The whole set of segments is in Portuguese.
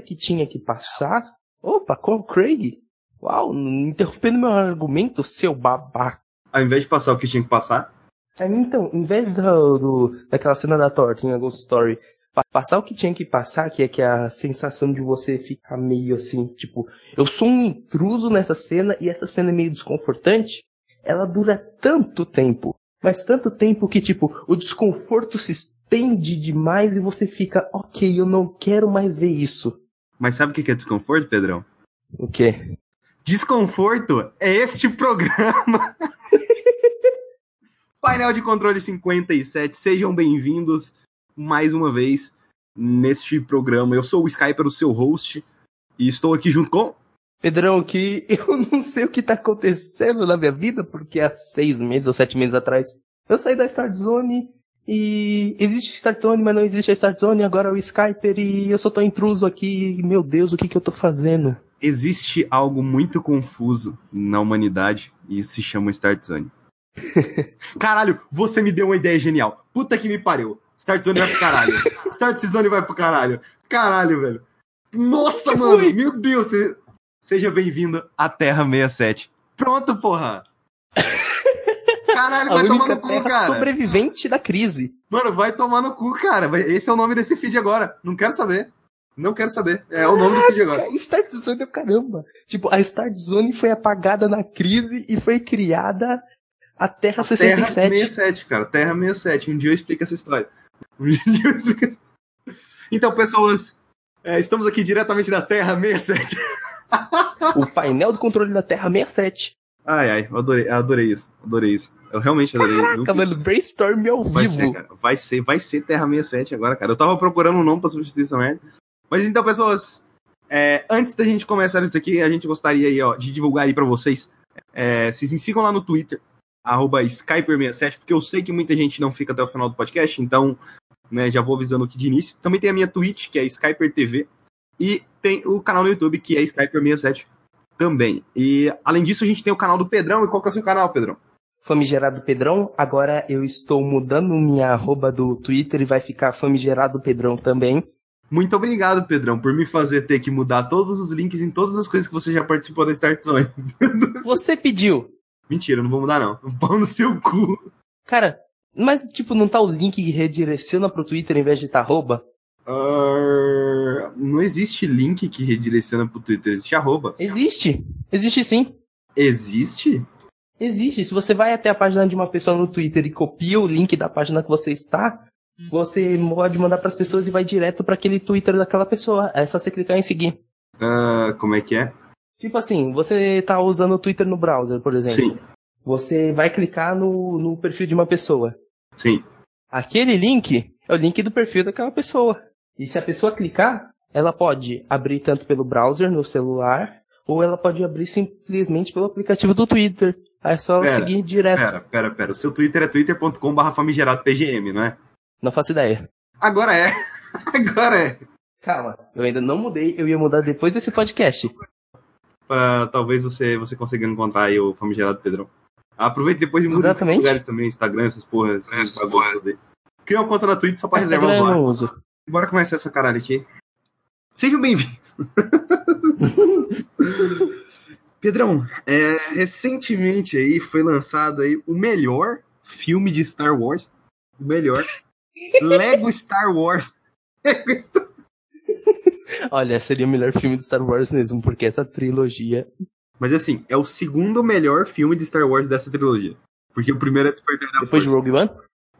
que tinha que passar. Opa, o Craig. Uau, interrompendo meu argumento, seu babaca. Ao invés de passar o que tinha que passar. Então, em vez do, do daquela cena da torta em a Ghost Story, passar o que tinha que passar, que é que é a sensação de você ficar meio assim, tipo, eu sou um intruso nessa cena e essa cena é meio desconfortante, ela dura tanto tempo, mas tanto tempo que, tipo, o desconforto se estende demais e você fica, ok, eu não quero mais ver isso. Mas sabe o que é desconforto, Pedrão? O quê? Desconforto é este programa. Painel de controle 57, sejam bem-vindos mais uma vez neste programa. Eu sou o Skyper, o seu host, e estou aqui junto com. Pedrão, que eu não sei o que tá acontecendo na minha vida, porque há seis meses ou sete meses atrás eu saí da Start Zone e existe Start Zone, mas não existe a Start Zone, agora é o Skyper e eu só tô intruso aqui. Meu Deus, o que que eu tô fazendo? Existe algo muito confuso na humanidade e isso se chama Start Zone. Caralho, você me deu uma ideia genial. Puta que me pariu. Start Zone vai pro caralho. Start Zone vai pro caralho. Caralho, velho. Nossa, mano. Foi? Meu Deus. Seja bem-vindo à Terra 67. Pronto, porra. Caralho, vai tomar no cu, cara. sobrevivente da crise. Mano, vai tomar no cu, cara. Esse é o nome desse feed agora. Não quero saber. Não quero saber. É o nome do feed agora. Start Zone é caramba. Tipo, a Start Zone foi apagada na crise e foi criada a Terra a 67. Terra 67, cara. Terra 67. Um dia eu explico essa história. Um dia eu explico essa... Então, pessoas, é, estamos aqui diretamente da Terra 67. o painel do controle da Terra 67. Ai, ai, eu adorei, eu adorei isso. Adorei isso. Eu realmente adorei Caraca, mano, brainstorm ao vai vivo. Ser, vai ser, vai ser Terra 67 agora, cara. Eu tava procurando um nome pra substituir essa merda. Mas então, pessoas, é, antes da gente começar isso aqui, a gente gostaria aí, ó, de divulgar aí pra vocês. É, vocês me sigam lá no Twitter, arroba Skyper67, porque eu sei que muita gente não fica até o final do podcast, então né, já vou avisando aqui de início. Também tem a minha Twitch, que é Skyper TV, e tem o canal no YouTube, que é Skyper67 também. E além disso, a gente tem o canal do Pedrão, e qual que é o seu canal, Pedrão? Famigerado Pedrão, agora eu estou mudando minha arroba do Twitter e vai ficar Famigerado Pedrão também. Muito obrigado, Pedrão, por me fazer ter que mudar todos os links em todas as coisas que você já participou da Start Zone. Você pediu. Mentira, não vou mudar não. Pau no seu cu. Cara, mas tipo, não tá o link que redireciona pro Twitter em vez de tá arroba? Uh, não existe link que redireciona pro Twitter, existe arroba. Existe. Existe sim. Existe? Existe. Se você vai até a página de uma pessoa no Twitter e copia o link da página que você está, você pode mandar para as pessoas e vai direto para aquele Twitter daquela pessoa. É só você clicar em seguir. Uh, como é que é? Tipo assim, você tá usando o Twitter no browser, por exemplo. Sim. Você vai clicar no, no perfil de uma pessoa. Sim. Aquele link é o link do perfil daquela pessoa. E se a pessoa clicar, ela pode abrir tanto pelo browser no celular, ou ela pode abrir simplesmente pelo aplicativo do Twitter. Aí é só ela seguir direto. Pera, pera, pera. O seu Twitter é twitter.com.br famigerado PGM, não é? Não faço ideia. Agora é. Agora é. Calma, eu ainda não mudei, eu ia mudar depois desse podcast pra talvez você, você consiga encontrar aí o famigerado Pedrão. Aproveite depois e mude em lugares também, Instagram, essas porras. Essas porras aí. Cria uma conta na Twitch só pra Instagram reservar os uso. Bora começar essa caralho aqui. Seja bem-vindo. Pedrão, é, recentemente aí foi lançado aí o melhor filme de Star Wars. O melhor. Lego Star Wars. Lego Star Olha, seria o melhor filme de Star Wars mesmo, porque essa trilogia. Mas assim, é o segundo melhor filme de Star Wars dessa trilogia. Porque o primeiro é Despertar da Depois Força. de Rogue One?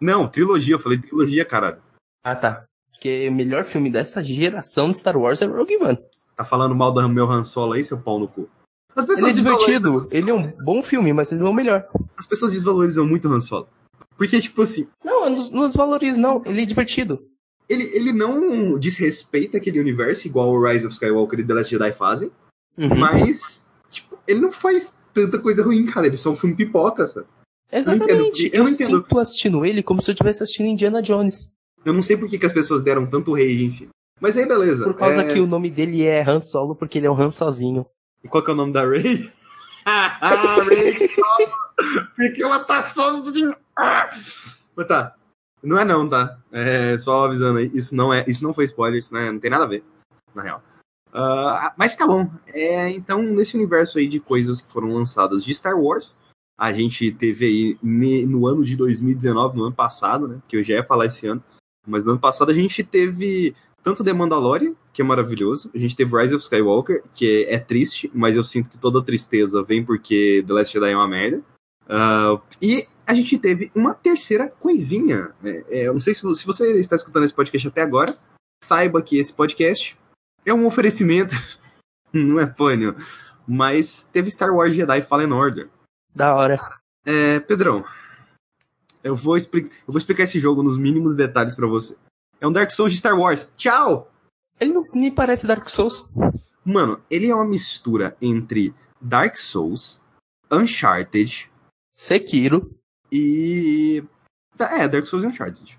Não, trilogia, eu falei trilogia, caralho. Ah, tá. Porque o melhor filme dessa geração de Star Wars é Rogue One. Tá falando mal do meu Han Solo aí, seu pau no cu? As pessoas ele é divertido, ele é um bom filme, mas ele não é o melhor. As pessoas desvalorizam muito o Han Solo. Porque, tipo assim. Não, não, não desvalorizo, não. Ele é divertido ele, ele não desrespeita aquele universo igual o Rise of Skywalker e The Last Jedi fazem, uhum. mas tipo, ele não faz tanta coisa ruim, cara. Ele é só um filme pipoca, sabe? Exatamente. Eu, eu, eu sinto assistindo ele como se eu estivesse assistindo Indiana Jones. Eu não sei por que, que as pessoas deram tanto rage em si. Mas aí, beleza. Por causa é... que o nome dele é Han Solo, porque ele é um Han sozinho. E qual que é o nome da Ray? ah, Ray Solo! porque ela tá sozinha. Mas tá. Não é não, tá? É só avisando aí. Isso não é, isso não foi spoiler, isso não, é, não tem nada a ver, na real. Uh, mas tá bom. É, então, nesse universo aí de coisas que foram lançadas de Star Wars, a gente teve aí no ano de 2019, no ano passado, né? Que eu já ia falar esse ano. Mas no ano passado a gente teve tanto The Mandalorian, que é maravilhoso, a gente teve Rise of Skywalker, que é, é triste, mas eu sinto que toda tristeza vem porque The Last Jedi é uma merda. Uh, e a gente teve uma terceira coisinha. Né? É, eu não sei se, se você está escutando esse podcast até agora, saiba que esse podcast é um oferecimento, não é pônio, mas teve Star Wars Jedi Fallen Order. Da hora. É, Pedrão, eu vou, eu vou explicar esse jogo nos mínimos detalhes para você. É um Dark Souls de Star Wars. Tchau! Ele não me parece Dark Souls. Mano, ele é uma mistura entre Dark Souls, Uncharted, Sekiro e. É, Dark Souls e Uncharted.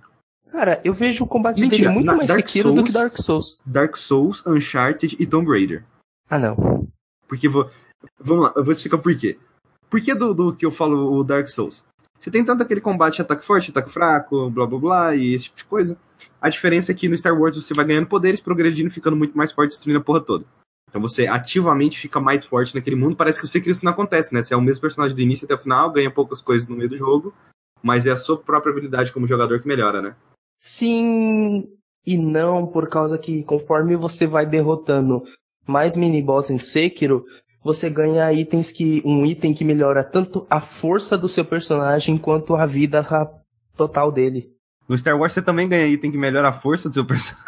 Cara, eu vejo o combate Mentira, dele muito mais Dark Sekiro Souls, do que Dark Souls. Dark Souls, Uncharted e Tomb Raider. Ah, não. Porque vou. Vamos lá, eu vou explicar por quê. Por que do, do que eu falo o Dark Souls? Você tem tanto aquele combate ataque forte, ataque fraco, blá blá blá, e esse tipo de coisa. A diferença é que no Star Wars você vai ganhando poderes, progredindo, ficando muito mais forte, destruindo a porra toda. Então você ativamente fica mais forte naquele mundo. Parece que você que isso não acontece, né? Você é o mesmo personagem do início até o final, ganha poucas coisas no meio do jogo, mas é a sua própria habilidade como jogador que melhora, né? Sim e não, por causa que conforme você vai derrotando mais mini-boss em Sekiro, você ganha itens que. um item que melhora tanto a força do seu personagem quanto a vida total dele. No Star Wars você também ganha item que melhora a força do seu personagem.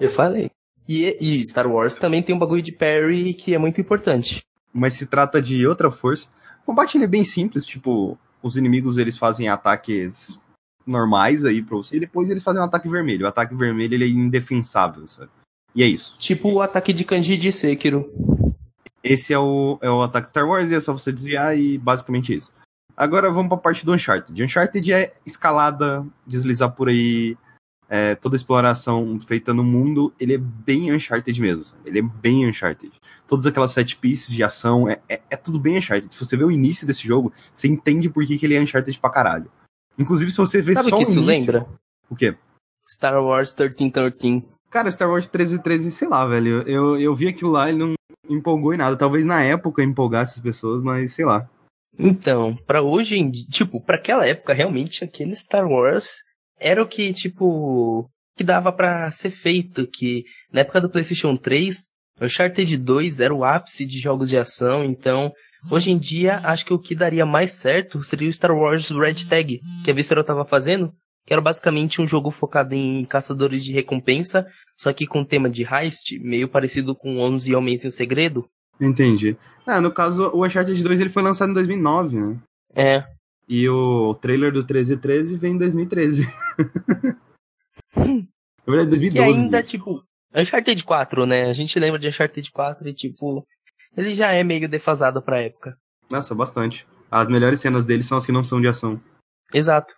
Eu falei. E, e, Star Wars também tem um bagulho de parry que é muito importante. Mas se trata de outra força. O combate ele é bem simples, tipo, os inimigos eles fazem ataques normais aí pra você, e depois eles fazem um ataque vermelho. O ataque vermelho ele é indefensável, sabe? E é isso. Tipo o ataque de kanji de Sekiro. Esse é o, é o ataque Star Wars e é só você desviar e basicamente isso. Agora vamos pra parte do Uncharted. Uncharted é escalada, deslizar por aí, é, toda a exploração feita no mundo, ele é bem Uncharted mesmo. Sabe? Ele é bem Uncharted. Todas aquelas set pieces de ação, é, é, é, tudo bem Uncharted. Se você vê o início desse jogo, você entende por que, que ele é Uncharted pra caralho. Inclusive, se você vê Sabe só que o isso início... lembra? O quê? Star Wars 1313. Cara, Star Wars 1313, sei lá, velho. Eu, eu vi aquilo lá e não empolgou em nada. Talvez na época empolgasse as pessoas, mas sei lá. Então, para hoje, tipo, para aquela época, realmente aquele Star Wars era o que, tipo, que dava para ser feito, que na época do PlayStation 3, Uncharted 2 era o ápice de jogos de ação, então, hoje em dia, acho que o que daria mais certo seria o Star Wars Red Tag, que a Visceral tava fazendo, que era basicamente um jogo focado em caçadores de recompensa, só que com tema de heist, meio parecido com 11 Homens em Segredo. Entendi. Ah, no caso, o Uncharted 2 ele foi lançado em 2009, né? É. E o trailer do 1313 vem em 2013. Na verdade, 2012. Que ainda, tipo, Uncharted 4, né? A gente lembra de Uncharted 4 e, tipo, ele já é meio defasado pra época. Nossa, bastante. As melhores cenas dele são as que não são de ação. Exato.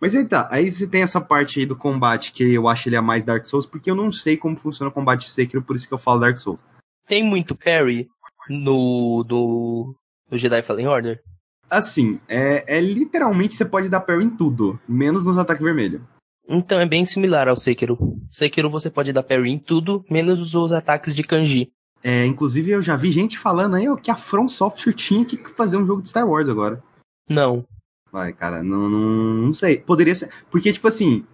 Mas aí tá, aí você tem essa parte aí do combate que eu acho ele a mais Dark Souls, porque eu não sei como funciona o combate Sekiro, por isso que eu falo Dark Souls. Tem muito parry no do, Jedi Fallen Order? Assim, é, é literalmente você pode dar parry em tudo, menos nos ataques vermelhos. Então é bem similar ao Sekiro. Sekiro você pode dar parry em tudo, menos os ataques de kanji. É, inclusive eu já vi gente falando aí ó, que a From Software tinha que fazer um jogo de Star Wars agora. Não. Vai, cara, não, não, não sei. Poderia ser. Porque, tipo assim,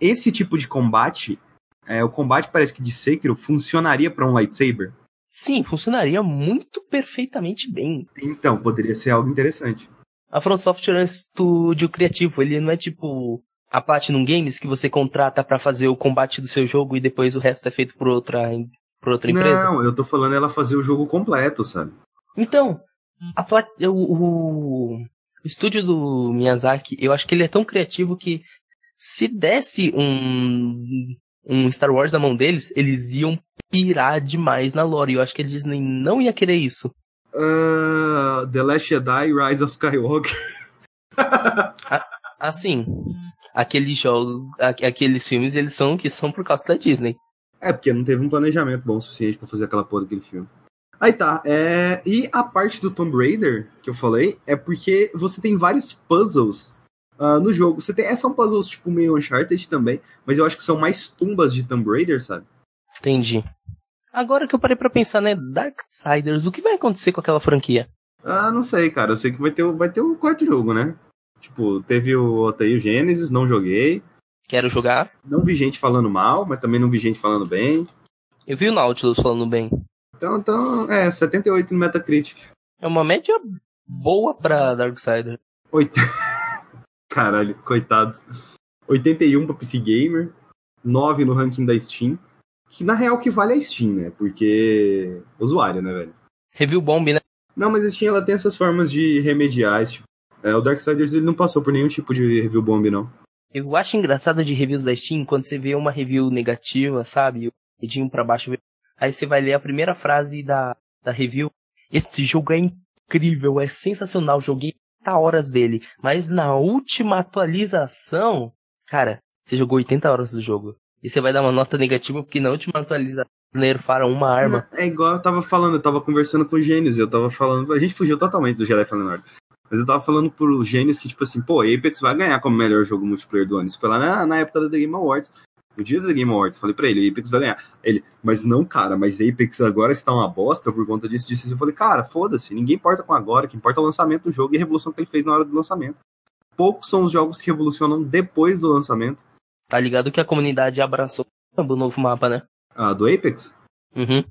esse tipo de combate, é, o combate parece que de Sekiro funcionaria para um lightsaber. Sim, funcionaria muito perfeitamente bem. Então, poderia ser algo interessante. A From Software é um estúdio criativo, ele não é tipo a Platinum Games que você contrata para fazer o combate do seu jogo e depois o resto é feito por outra, por outra empresa. Não, eu tô falando ela fazer o jogo completo, sabe? Então, a Plat... o, o, o estúdio do Miyazaki, eu acho que ele é tão criativo que se desse um, um Star Wars na mão deles, eles iam pirar demais na lore. Eu acho que a Disney não ia querer isso. Uh, The Last Jedi, Rise of Skywalker. assim, aqueles jogos, aqueles filmes, eles são que são por causa da Disney. É, porque não teve um planejamento bom o suficiente para fazer aquela porra daquele filme. Aí tá, é... e a parte do Tomb Raider que eu falei é porque você tem vários puzzles uh, no jogo. Você tem, é, são puzzles tipo meio Uncharted também, mas eu acho que são mais tumbas de Tomb Raider, sabe? Entendi. Agora que eu parei pra pensar, né? Darksiders, o que vai acontecer com aquela franquia? Ah, não sei, cara. Eu sei que vai ter, vai ter o quarto jogo, né? Tipo, teve o Otaí Gênesis, não joguei. Quero jogar. Não vi gente falando mal, mas também não vi gente falando bem. Eu vi o Nautilus falando bem. Então, então é, 78 no Metacritic. É uma média boa pra Darksiders. Oito... Caralho, coitados. 81 pra PC Gamer, 9 no ranking da Steam. Que na real que vale a Steam, né? Porque. Usuário, né, velho? Review bomb, né? Não, mas a Steam ela tem essas formas de remediar. Tipo, é, o Darksiders ele não passou por nenhum tipo de review bomb, não. Eu acho engraçado de reviews da Steam quando você vê uma review negativa, sabe? O dedinho pra baixo. Aí você vai ler a primeira frase da, da review. Esse jogo é incrível, é sensacional. Joguei 80 horas dele. Mas na última atualização, cara, você jogou 80 horas do jogo. E você vai dar uma nota negativa porque na última atualização nerfaram uma arma. É igual eu tava falando, eu tava conversando com o Gênesis, eu tava falando. A gente fugiu totalmente do Jedi Fallen Order. Mas eu tava falando pro Gênesis que, tipo assim, pô, Apex vai ganhar como melhor jogo multiplayer do ano. Isso foi lá na, na época da The Game Awards. No dia da Game Awards, falei pra ele, Apex vai ganhar. Ele, mas não, cara, mas Apex agora está uma bosta por conta disso, disso. Eu falei, cara, foda-se, ninguém importa com agora, o que importa é o lançamento do jogo e a revolução que ele fez na hora do lançamento. Poucos são os jogos que revolucionam depois do lançamento. Tá ligado que a comunidade abraçou o novo mapa, né? Ah, do Apex? Uhum.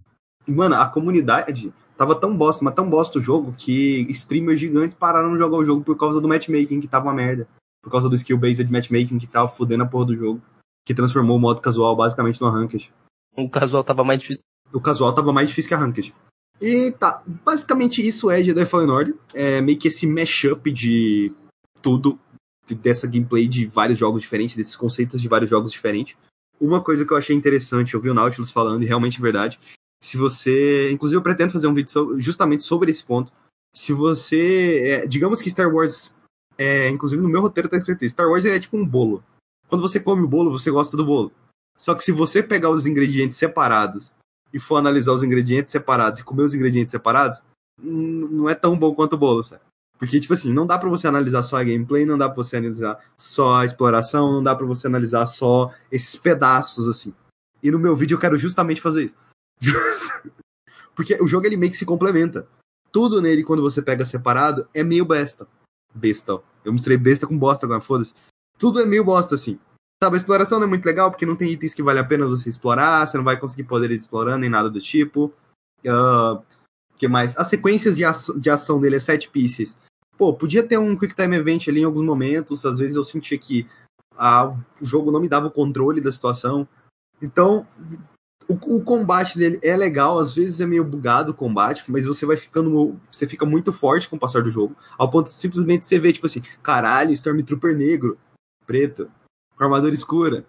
Mano, a comunidade tava tão bosta, mas tão bosta o jogo, que streamers gigantes pararam de jogar o jogo por causa do matchmaking, que tava uma merda. Por causa do skill-based matchmaking, que tava fudendo a porra do jogo. Que transformou o modo casual basicamente no ranked. O casual tava mais difícil. O casual tava mais difícil que a ranked. E tá, basicamente isso é Jedi Fallen Order. É meio que esse mashup de tudo, dessa gameplay de vários jogos diferentes, desses conceitos de vários jogos diferentes. Uma coisa que eu achei interessante, eu vi o Nautilus falando, e realmente é verdade. Se você. Inclusive, eu pretendo fazer um vídeo so, justamente sobre esse ponto. Se você. É, digamos que Star Wars. É, inclusive, no meu roteiro tá escrito isso. Star Wars é tipo um bolo. Quando você come o bolo, você gosta do bolo. Só que se você pegar os ingredientes separados e for analisar os ingredientes separados e comer os ingredientes separados, não é tão bom quanto o bolo, sabe? Porque, tipo assim, não dá para você analisar só a gameplay, não dá pra você analisar só a exploração, não dá para você analisar só esses pedaços, assim. E no meu vídeo eu quero justamente fazer isso. Porque o jogo ele meio que se complementa. Tudo nele, quando você pega separado, é meio besta. Besta. Eu mostrei besta com bosta agora, foda-se. Tudo é meio bosta, assim. Sabe, a exploração não é muito legal, porque não tem itens que vale a pena você explorar, você não vai conseguir poderes explorando, nem nada do tipo. Uh, que mais? As sequências de, ação, de ação dele é set pieces. Pô, podia ter um Quick Time Event ali em alguns momentos, às vezes eu sentia que ah, o jogo não me dava o controle da situação. Então, o, o, combate dele é legal, às vezes é meio bugado o combate, mas você vai ficando. Você fica muito forte com o passar do jogo, ao ponto de simplesmente você ver, tipo assim, caralho, Stormtrooper negro, preto, com armadura escura.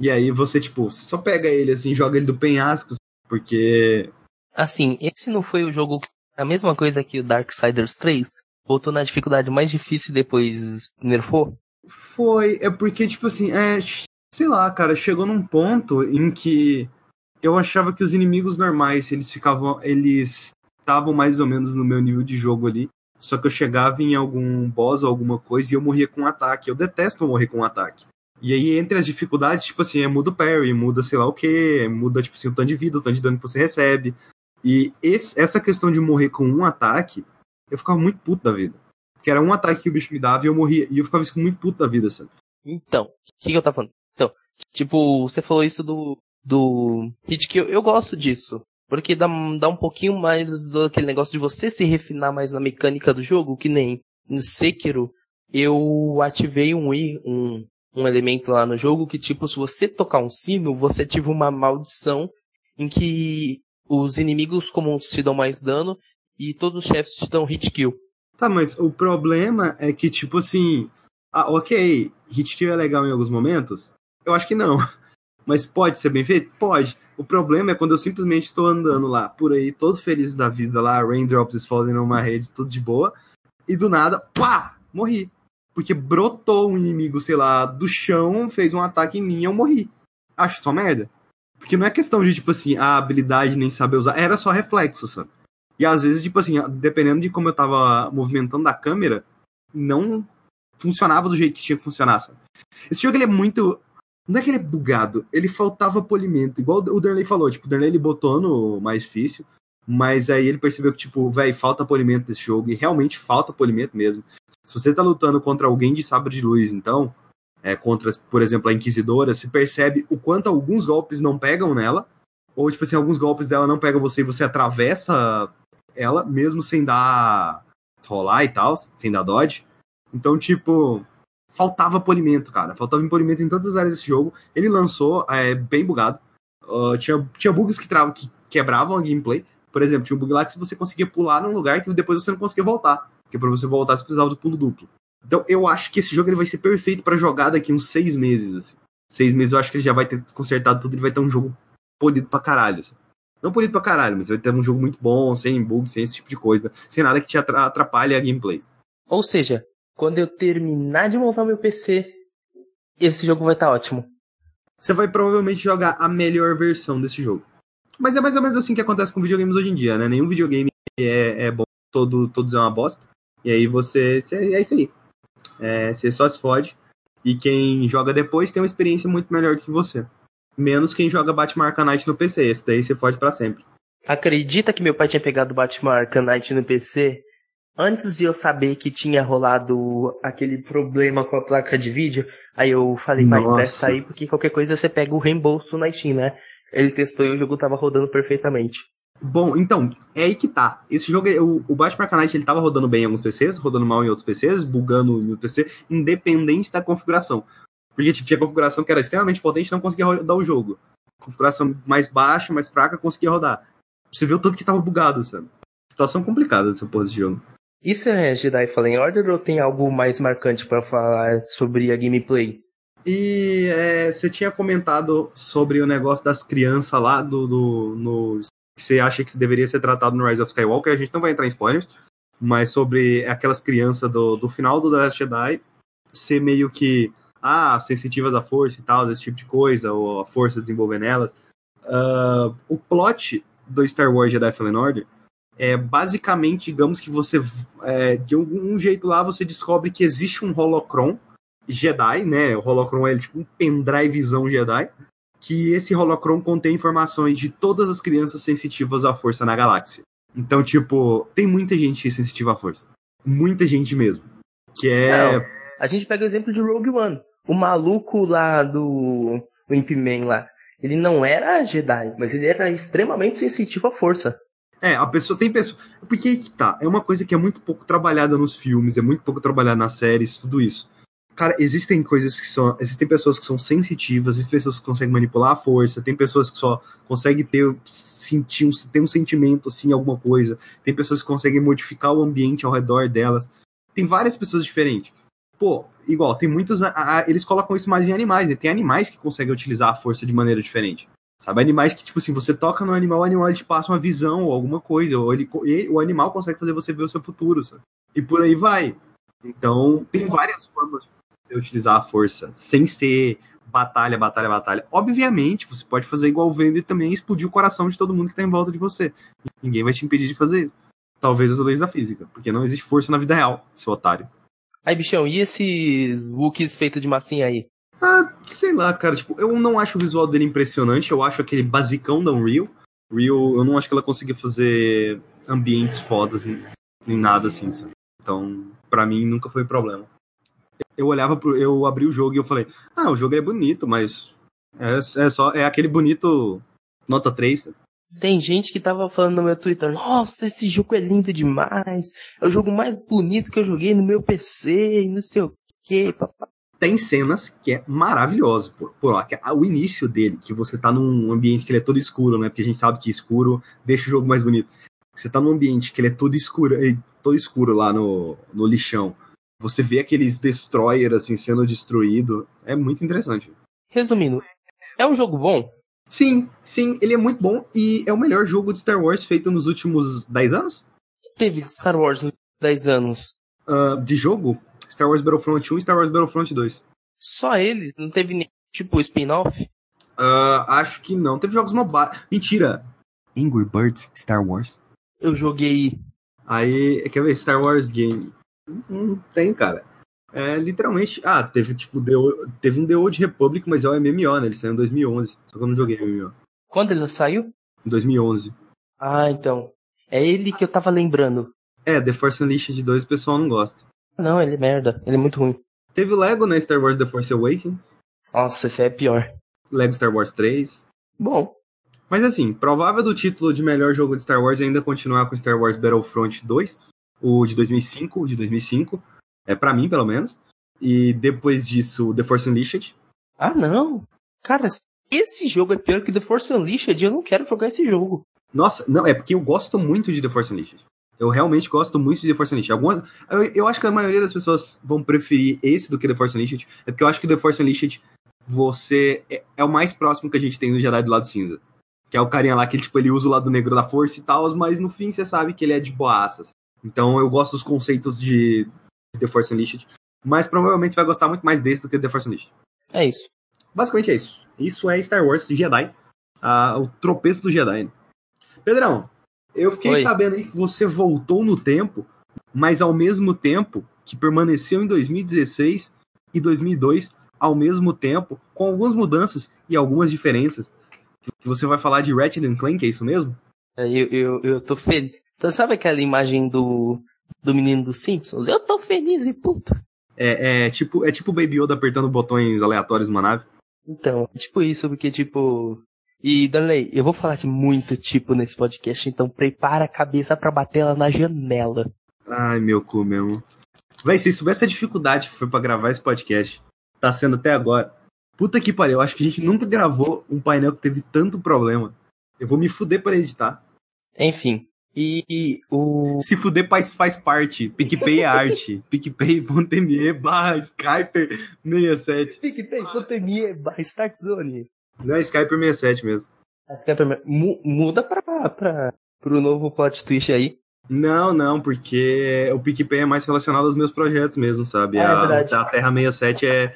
E aí você, tipo, você só pega ele assim, joga ele do penhasco, porque. Assim, esse não foi o jogo. A mesma coisa que o Darksiders 3, voltou na dificuldade mais difícil e depois nerfou? Foi, é porque, tipo assim, é. Sei lá, cara, chegou num ponto em que eu achava que os inimigos normais, eles ficavam. Eles estavam mais ou menos no meu nível de jogo ali. Só que eu chegava em algum boss ou alguma coisa e eu morria com um ataque. Eu detesto morrer com um ataque. E aí, entre as dificuldades, tipo assim, é muda o parry, muda sei lá o que, muda, tipo assim, o tanto de vida, o tanto de dano que você recebe. E esse, essa questão de morrer com um ataque, eu ficava muito puto da vida. Porque era um ataque que o bicho me dava e eu morria. E eu ficava muito puto da vida, sabe? Então, o que, que eu tava falando? Então, tipo, você falou isso do, do hit que eu, eu gosto disso. Porque dá, dá um pouquinho mais daquele negócio de você se refinar mais na mecânica do jogo, que nem no Sekiro, eu ativei um, um, um elemento lá no jogo que, tipo, se você tocar um sino, você ativa uma maldição em que os inimigos comuns te dão mais dano e todos os chefes te dão hit kill. Tá, mas o problema é que, tipo assim, ah, ok, hit kill é legal em alguns momentos? Eu acho que não. Mas pode ser bem feito? Pode. O problema é quando eu simplesmente estou andando lá, por aí, todo feliz da vida lá, raindrops falling numa rede, tudo de boa, e do nada, pá, morri. Porque brotou um inimigo, sei lá, do chão, fez um ataque em mim e eu morri. Acho só merda. Porque não é questão de, tipo assim, a habilidade nem saber usar, era só reflexo, sabe? E às vezes, tipo assim, dependendo de como eu tava movimentando a câmera, não funcionava do jeito que tinha que funcionar, sabe? Esse jogo ele é muito Não é que ele é bugado, ele faltava polimento. Igual o Derley falou, tipo, o Derley ele botou no mais difícil, mas aí ele percebeu que, tipo, velho, falta polimento desse jogo, e realmente falta polimento mesmo. Se você tá lutando contra alguém de sabre de luz, então, é, contra, por exemplo, a Inquisidora, se percebe o quanto alguns golpes não pegam nela, ou, tipo assim, alguns golpes dela não pegam você e você atravessa ela, mesmo sem dar rolar e tal, sem dar dodge. Então, tipo, faltava polimento, cara. Faltava polimento em todas as áreas desse jogo. Ele lançou é, bem bugado. Uh, tinha, tinha bugs que, travam, que quebravam a gameplay. Por exemplo, tinha um bug lá que você conseguia pular num lugar que depois você não conseguia voltar. Porque para você voltar você precisava do pulo duplo. Então eu acho que esse jogo ele vai ser perfeito para jogar daqui uns seis meses. Assim. Seis meses eu acho que ele já vai ter consertado tudo. Ele vai ter um jogo polido pra caralho. Assim. Não polido pra caralho, mas vai ter um jogo muito bom, sem bugs, sem esse tipo de coisa. Sem nada que te atrapalhe a gameplay. Ou seja, quando eu terminar de montar meu PC, esse jogo vai estar tá ótimo. Você vai provavelmente jogar a melhor versão desse jogo. Mas é mais ou menos assim que acontece com videogames hoje em dia, né? Nenhum videogame é, é bom, todo, todos é uma bosta. E aí você. é isso aí. É, você só se fode. E quem joga depois tem uma experiência muito melhor do que você. Menos quem joga Batman Arcanite no PC. Esse daí você fode para sempre. Acredita que meu pai tinha pegado Batman Arcanite no PC antes de eu saber que tinha rolado aquele problema com a placa de vídeo? Aí eu falei, pai, testa aí, porque qualquer coisa você pega o reembolso na Steam, né? Ele testou e o jogo tava rodando perfeitamente. Bom, então, é aí que tá. Esse jogo, o, o Batman Arcanite, ele tava rodando bem em alguns PCs, rodando mal em outros PCs, bugando no PC, independente da configuração. Porque tipo, tinha configuração que era extremamente potente e não conseguia rodar o jogo. Configuração mais baixa, mais fraca, conseguia rodar. Você viu tanto que tava bugado, sabe? Situação complicada essa porra desse jogo. Isso é Jedi Fallen Order ou tem algo mais marcante para falar sobre a gameplay? E é, você tinha comentado sobre o negócio das crianças lá do, do no, que você acha que deveria ser tratado no Rise of Skywalker. A gente não vai entrar em spoilers, mas sobre aquelas crianças do, do final do Last Jedi ser meio que ah, sensitivas à força e tal, esse tipo de coisa, ou a força desenvolver nelas. Uh, o plot do Star Wars Jedi Fallen Order é basicamente, digamos que você, é, de algum jeito lá, você descobre que existe um holocron Jedi, né? O Holocron é tipo um pendrivezão Jedi. Que esse Holocron contém informações de todas as crianças sensitivas à força na galáxia. Então, tipo, tem muita gente sensitiva à força. Muita gente mesmo. Que é. Não, a gente pega o exemplo de Rogue One. O maluco lá do. do Imp Man lá. Ele não era Jedi, mas ele era extremamente sensitivo à força. É, a pessoa tem pessoa. Porque que tá. É uma coisa que é muito pouco trabalhada nos filmes, é muito pouco trabalhada nas séries, tudo isso. Cara, existem coisas que são. Existem pessoas que são sensitivas, existem pessoas que conseguem manipular a força, tem pessoas que só conseguem ter, sentir um, ter um sentimento assim, alguma coisa, tem pessoas que conseguem modificar o ambiente ao redor delas. Tem várias pessoas diferentes. Pô, igual, tem muitos. A, a, eles colocam isso mais em animais, né? Tem animais que conseguem utilizar a força de maneira diferente. Sabe? Animais que, tipo assim, você toca no animal, o animal te passa uma visão ou alguma coisa, ou ele, ele, o animal consegue fazer você ver o seu futuro, sabe? E por aí vai. Então, tem várias formas utilizar a força, sem ser batalha, batalha, batalha. Obviamente, você pode fazer igual o Vendo e também explodir o coração de todo mundo que está em volta de você. Ninguém vai te impedir de fazer isso. Talvez as leis da física, porque não existe força na vida real, seu otário. Aí, bichão, e esses Wookiees feitos de massinha aí? Ah, sei lá, cara. Tipo, eu não acho o visual dele impressionante. Eu acho aquele basicão da Unreal. Real, eu não acho que ela consiga fazer ambientes fodas nem nada assim. Sabe? Então, para mim, nunca foi problema eu olhava pro. Eu abri o jogo e eu falei, ah, o jogo é bonito, mas é, é só. É aquele bonito nota 3. Tem gente que tava falando no meu Twitter, nossa, esse jogo é lindo demais. É o jogo mais bonito que eu joguei no meu PC e não sei o que. Tem cenas que é maravilhoso, por, por lá, que o início dele, que você tá num ambiente que ele é todo escuro, né? Porque a gente sabe que escuro deixa o jogo mais bonito. Você tá num ambiente que ele é todo escuro, todo escuro lá no, no lixão você vê aqueles destroyers assim sendo destruído, é muito interessante. Resumindo, é um jogo bom? Sim, sim, ele é muito bom e é o melhor jogo de Star Wars feito nos últimos 10 anos? Teve de Star Wars nos 10 anos. Uh, de jogo? Star Wars Battlefront 1 e Star Wars Battlefront 2. Só ele? Não teve nem tipo spin-off? Uh, acho que não. Teve jogos mobile. Mentira! Angry Birds Star Wars. Eu joguei. Aí, quer ver? Star Wars Game. Não tem, cara. É, literalmente. Ah, teve tipo The, teve um The Old Republic, mas é o MMO, né? Ele saiu em 2011. Só que eu não joguei MMO. Quando ele saiu? Em 2011. Ah, então. É ele que eu tava lembrando. É, The Force Unleashed 2 o pessoal não gosta. Não, ele é merda. Ele é muito ruim. Teve o Lego, né? Star Wars The Force Awakens. Nossa, esse é pior. Lego Star Wars 3. Bom. Mas assim, provável do título de melhor jogo de Star Wars ainda continuar com Star Wars Battlefront 2, o de 2005, o de 2005, é para mim pelo menos. E depois disso, The Force Unleashed. Ah, não. Cara, esse jogo é pior que The Force Unleashed, eu não quero jogar esse jogo. Nossa, não, é porque eu gosto muito de The Force Unleashed. Eu realmente gosto muito de The Force Unleashed. Algumas, eu, eu acho que a maioria das pessoas vão preferir esse do que The Force Unleashed, é porque eu acho que The Force Unleashed você é, é, o mais próximo que a gente tem do Jedi do lado cinza. Que é o carinha lá que tipo, ele usa o lado negro da força e tal, mas no fim você sabe que ele é de boaças. Então eu gosto dos conceitos de The Force Unleashed. Mas provavelmente você vai gostar muito mais desse do que The Force Unleashed. É isso. Basicamente é isso. Isso é Star Wars Jedi. Ah, o tropeço do Jedi. Pedrão, eu fiquei Oi. sabendo aí que você voltou no tempo, mas ao mesmo tempo que permaneceu em 2016 e 2002 ao mesmo tempo, com algumas mudanças e algumas diferenças. Que você vai falar de Ratchet Clank, é isso mesmo? É, eu, eu, eu tô feliz. Então, sabe aquela imagem do, do menino dos Simpsons? Eu tô feliz e puto. É, é tipo é tipo o Baby Yoda apertando botões aleatórios numa nave? Então, tipo isso, porque tipo. E, Danley, eu vou falar de muito tipo nesse podcast, então prepara a cabeça para bater ela na janela. Ai, meu cu mesmo. Vai, se soubesse a dificuldade que foi para gravar esse podcast, tá sendo até agora. Puta que pariu, acho que a gente nunca gravou um painel que teve tanto problema. Eu vou me fuder para editar. Enfim. E, e, o. Se fuder faz, faz parte. PicPay é arte. PicPay.me barra Skyper 67. PicPay.me barra Startzone. Não é Skyper 67 mesmo. A Skyper muda pra, pra, pro novo plot twist aí. Não, não, porque o PicPay é mais relacionado aos meus projetos mesmo, sabe? Ah, é a, a Terra 67 é,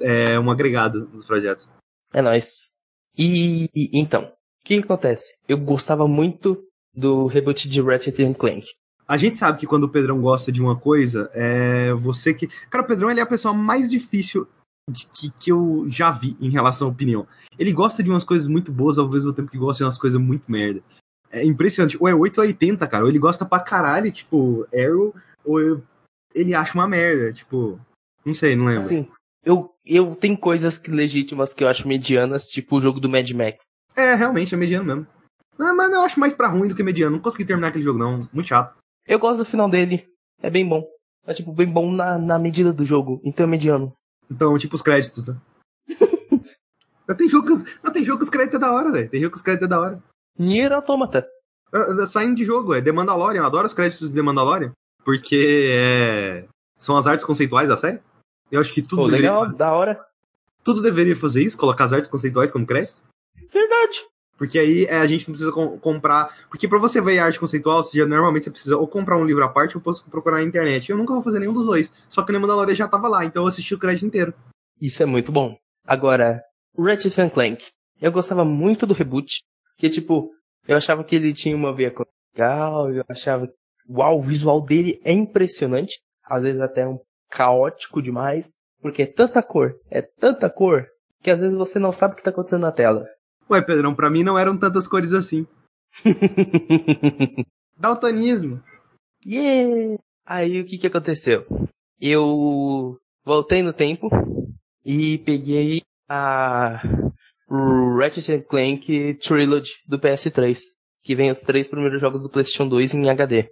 é um agregado dos projetos. É nóis. E, e então, o que, que, acontece? Eu gostava muito do reboot de Ratchet Clank. A gente sabe que quando o Pedrão gosta de uma coisa, é você que. Cara, o Pedrão ele é a pessoa mais difícil de, que, que eu já vi em relação à opinião. Ele gosta de umas coisas muito boas ao mesmo tempo que gosta de umas coisas muito merda. É impressionante. Ou é 8 ou 80, cara. Ou ele gosta pra caralho, tipo, Arrow, ou eu, ele acha uma merda, tipo. Não sei, não lembro. Sim. Eu, eu tenho coisas que, legítimas que eu acho medianas, tipo o jogo do Mad Max. É, realmente, é mediano mesmo. Mas, mas eu acho mais pra ruim do que mediano. Não consegui terminar aquele jogo, não. Muito chato. Eu gosto do final dele. É bem bom. É tipo, bem bom na, na medida do jogo. Então é mediano. Então, tipo os créditos, né? não, tem jogo que, não tem jogo que os créditos é da hora, velho. Tem jogo que os créditos é da hora. Nier Automata. É, é, saindo de jogo, é The Mandalorian. Eu adoro os créditos de The Mandalorian. Porque é... são as artes conceituais da série. Eu acho que tudo Pô, deveria legal, fazer... da hora. Tudo deveria fazer isso, colocar as artes conceituais como crédito. Verdade. Porque aí é, a gente não precisa com, comprar. Porque para você ver arte conceitual, você já, normalmente você precisa ou comprar um livro à parte ou procurar na internet. Eu nunca vou fazer nenhum dos dois. Só que o Mandalorian já tava lá, então eu assisti o crédito inteiro. Isso é muito bom. Agora, Ratchet Clank. Eu gostava muito do reboot. Que tipo, eu achava que ele tinha uma veia legal, eu achava uau, o visual dele é impressionante, às vezes até um caótico demais, porque é tanta cor, é tanta cor, que às vezes você não sabe o que tá acontecendo na tela. Ué, Pedrão, pra mim não eram tantas cores assim. Daltonismo. Yeah! Aí o que que aconteceu? Eu voltei no tempo e peguei a Ratchet Clank Trilogy do PS3, que vem os três primeiros jogos do PlayStation 2 em HD.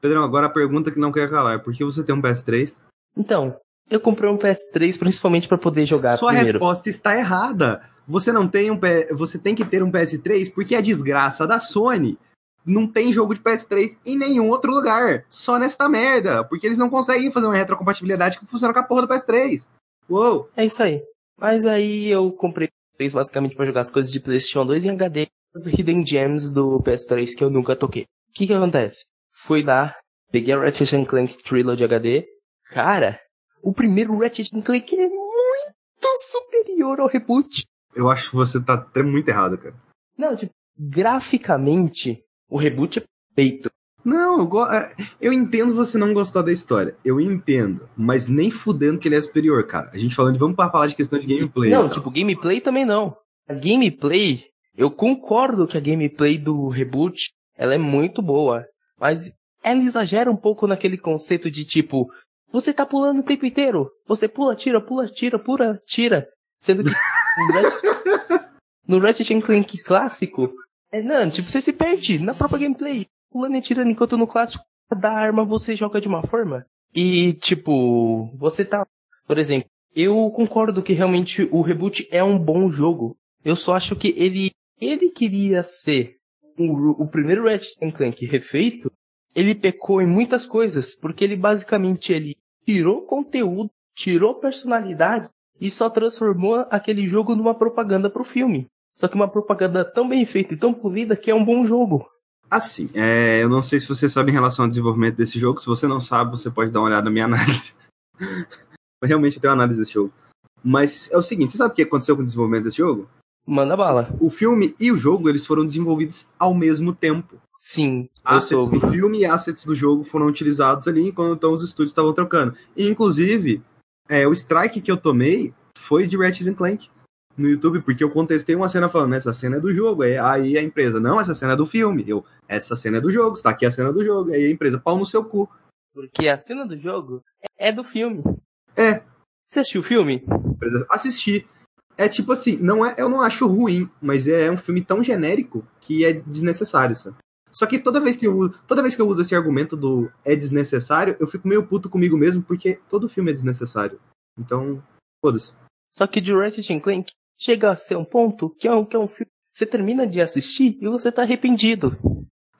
Pedrão, agora a pergunta que não quer calar: por que você tem um PS3? Então, eu comprei um PS3 principalmente para poder jogar Sua primeiro. resposta está errada. Você não tem um você tem que ter um PS3 porque a desgraça da Sony não tem jogo de PS3 em nenhum outro lugar, só nesta merda, porque eles não conseguem fazer uma retrocompatibilidade que funciona com a porra do PS3. Uou. É isso aí. Mas aí eu comprei basicamente para jogar as coisas de PlayStation 2 em HD, as Hidden Gems do PS3 que eu nunca toquei. O que que acontece? Fui lá, peguei a Ratchet Clank Trilogy HD. Cara, o primeiro Ratchet Clank é muito superior ao reboot. Eu acho que você tá até muito errado, cara. Não, tipo, graficamente, o reboot é feito. Não, eu, go- é, eu entendo você não gostar da história. Eu entendo. Mas nem fudendo que ele é superior, cara. A gente falando de. Vamos pra falar de questão de gameplay. Não, então. tipo, gameplay também não. A gameplay, eu concordo que a gameplay do reboot, ela é muito boa. Mas ela exagera um pouco naquele conceito de tipo, você tá pulando o tempo inteiro. Você pula, tira, pula, tira, pula, tira. Sendo que no Ratchet, Clank clássico, é não, tipo, você se perde na própria gameplay. Pulando e tirando, enquanto no clássico, da arma você joga de uma forma. E, tipo, você tá, por exemplo, eu concordo que realmente o reboot é um bom jogo. Eu só acho que ele, ele queria ser o, o primeiro Ratchet Clank refeito. Ele pecou em muitas coisas, porque ele basicamente ele tirou conteúdo, tirou personalidade e só transformou aquele jogo numa propaganda pro filme. Só que uma propaganda tão bem feita e tão polida que é um bom jogo. Assim, é, eu não sei se você sabe em relação ao desenvolvimento desse jogo. Se você não sabe, você pode dar uma olhada na minha análise. Realmente eu tenho uma análise desse jogo. Mas é o seguinte, você sabe o que aconteceu com o desenvolvimento desse jogo? Manda bala. O filme e o jogo, eles foram desenvolvidos ao mesmo tempo. Sim, Assets soube. do filme e assets do jogo foram utilizados ali enquanto então os estúdios estavam trocando. E, inclusive, é, o strike que eu tomei foi de Ratchet Clank no YouTube, porque eu contestei uma cena falando, essa cena é do jogo. Aí- Aí a empresa, não, essa cena é do filme. Eu, essa cena é do jogo, está aqui a cena do jogo. Aí a empresa, pau no seu cu. Porque a cena do jogo é do filme. É. Você assistiu o filme? Assisti. É tipo assim, não é, eu não acho ruim, mas é um filme tão genérico que é desnecessário, sabe? Só que toda vez que eu uso, toda vez que eu uso esse argumento do é desnecessário, eu fico meio puto comigo mesmo, porque todo filme é desnecessário. Então, foda-se. Só que de Ratchet Clank chega a ser um ponto que é um, que é um filme. Você termina de assistir e você tá arrependido.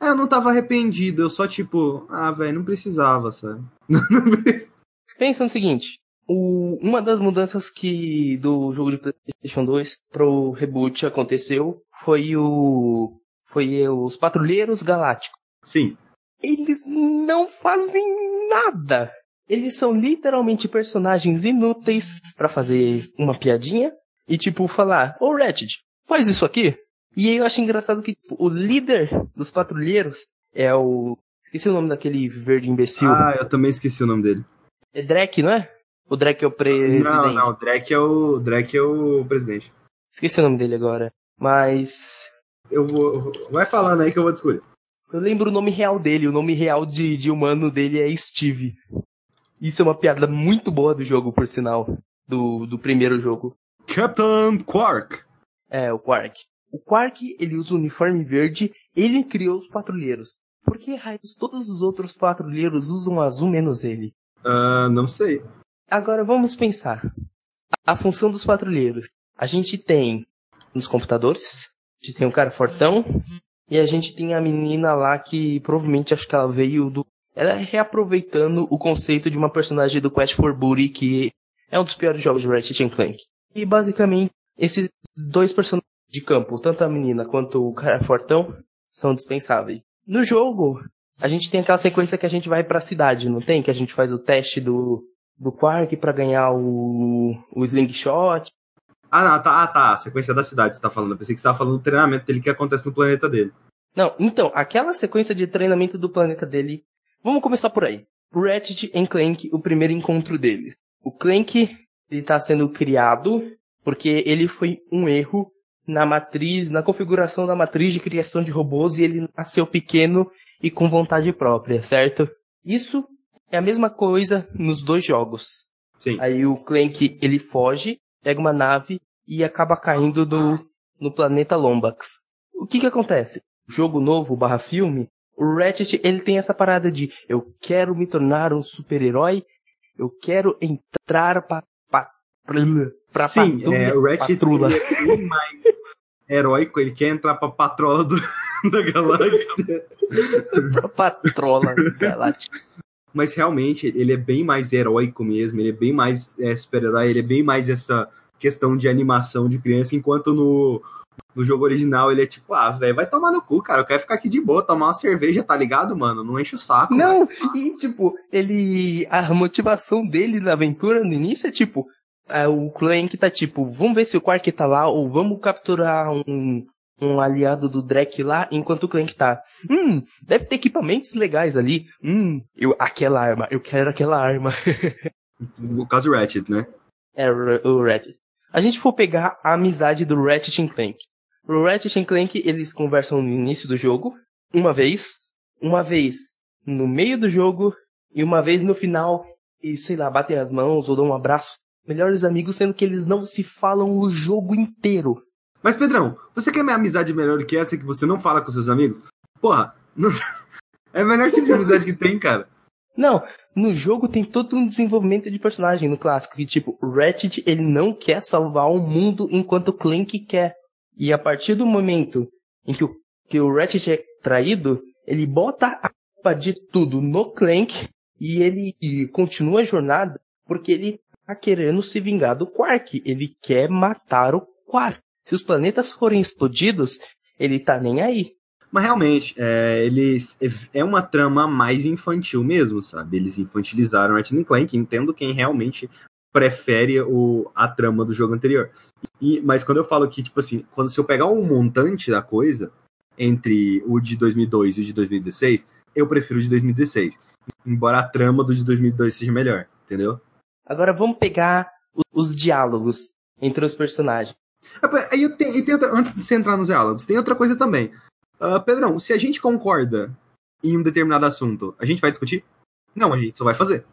Ah, eu não tava arrependido, eu só tipo, ah, velho, não precisava, sabe? Pensa no seguinte. O, uma das mudanças que do jogo de PlayStation 2 pro reboot aconteceu foi o foi os Patrulheiros Galácticos. Sim. Eles não fazem nada. Eles são literalmente personagens inúteis pra fazer uma piadinha e tipo falar: "Ô Ratchet, faz isso aqui". E aí eu acho engraçado que tipo, o líder dos patrulheiros é o esqueci o nome daquele verde imbecil. Ah, eu também esqueci o nome dele. É Drake, não é? O Drake é o presidente. Não, não, o Drake é o, o Drake é o presidente. Esqueci o nome dele agora. Mas. Eu vou, vai falando aí que eu vou descobrir. Eu lembro o nome real dele. O nome real de, de humano dele é Steve. Isso é uma piada muito boa do jogo, por sinal. Do, do primeiro jogo. Captain Quark. É, o Quark. O Quark, ele usa o uniforme verde, ele criou os patrulheiros. Por que raios todos os outros patrulheiros usam azul menos ele? Ah, não sei. Agora vamos pensar. A, a função dos patrulheiros. A gente tem nos computadores, gente tem um cara fortão, e a gente tem a menina lá que provavelmente acho que ela veio do. Ela é reaproveitando o conceito de uma personagem do Quest for Booty, que é um dos piores jogos de Ratchet Clank. E basicamente, esses dois personagens de campo, tanto a menina quanto o cara fortão, são dispensáveis. No jogo, a gente tem aquela sequência que a gente vai pra cidade, não tem? Que a gente faz o teste do, do Quark pra ganhar o, o Slingshot. Ah, não, tá, ah, tá. A sequência da cidade você tá falando. Eu pensei que você tava falando do treinamento dele que acontece no planeta dele. Não, então, aquela sequência de treinamento do planeta dele. Vamos começar por aí. Ratchet e Clank, o primeiro encontro deles. O Clank, ele tá sendo criado porque ele foi um erro na matriz, na configuração da matriz de criação de robôs e ele nasceu pequeno e com vontade própria, certo? Isso é a mesma coisa nos dois jogos. Sim. Aí o Clank, ele foge, pega uma nave e acaba caindo no, no planeta Lombax. O que que acontece? Jogo novo barra filme, o Ratchet, ele tem essa parada de eu quero me tornar um super-herói, eu quero entrar pra, pra, pra Sim, patrulha, é, o Ratchet patrulha. ele é mais heróico, ele quer entrar pra patrola do, da galáxia. pra patrola galáctica. Mas realmente, ele é bem mais heróico mesmo, ele é bem mais é, super-herói, ele é bem mais essa questão de animação de criança, enquanto no, no jogo original ele é tipo, ah, velho, vai tomar no cu, cara, eu quero ficar aqui de boa, tomar uma cerveja, tá ligado, mano? Não enche o saco. Não, velho. e tipo, ele. A motivação dele na aventura no início é tipo. é, o Clank tá tipo, vamos ver se o Quark tá lá, ou vamos capturar um, um aliado do Drek lá, enquanto o Clank tá. Hum, deve ter equipamentos legais ali. Hum, eu, aquela arma, eu quero aquela arma. No caso Ratchet, né? É, o Ratchet. A gente for pegar a amizade do Ratchet e Clank. O Ratchet e Clank, eles conversam no início do jogo, uma vez, uma vez no meio do jogo, e uma vez no final, e sei lá, batem as mãos ou dão um abraço. Melhores amigos, sendo que eles não se falam o jogo inteiro. Mas, Pedrão, você quer minha amizade melhor que essa que você não fala com seus amigos? Porra, não... é o melhor tipo de amizade que tem, cara. Não, no jogo tem todo um desenvolvimento de personagem no clássico, que tipo, o Ratchet, ele não quer salvar o mundo enquanto o Clank quer. E a partir do momento em que o, que o Ratchet é traído, ele bota a culpa de tudo no Clank e ele continua a jornada porque ele tá querendo se vingar do Quark. Ele quer matar o Quark. Se os planetas forem explodidos, ele tá nem aí. Mas realmente, é, eles é uma trama mais infantil mesmo, sabe? Eles infantilizaram Ratchet Clank, entendo quem realmente prefere o, a trama do jogo anterior. E, mas quando eu falo que, tipo assim, quando se eu pegar um montante da coisa, entre o de 2002 e o de 2016, eu prefiro o de 2016. Embora a trama do de 2002 seja melhor, entendeu? Agora vamos pegar os diálogos entre os personagens. Aí eu tenho, tenho, antes de você entrar nos diálogos, tem outra coisa também. Uh, Pedrão, se a gente concorda em um determinado assunto, a gente vai discutir? Não, a gente só vai fazer.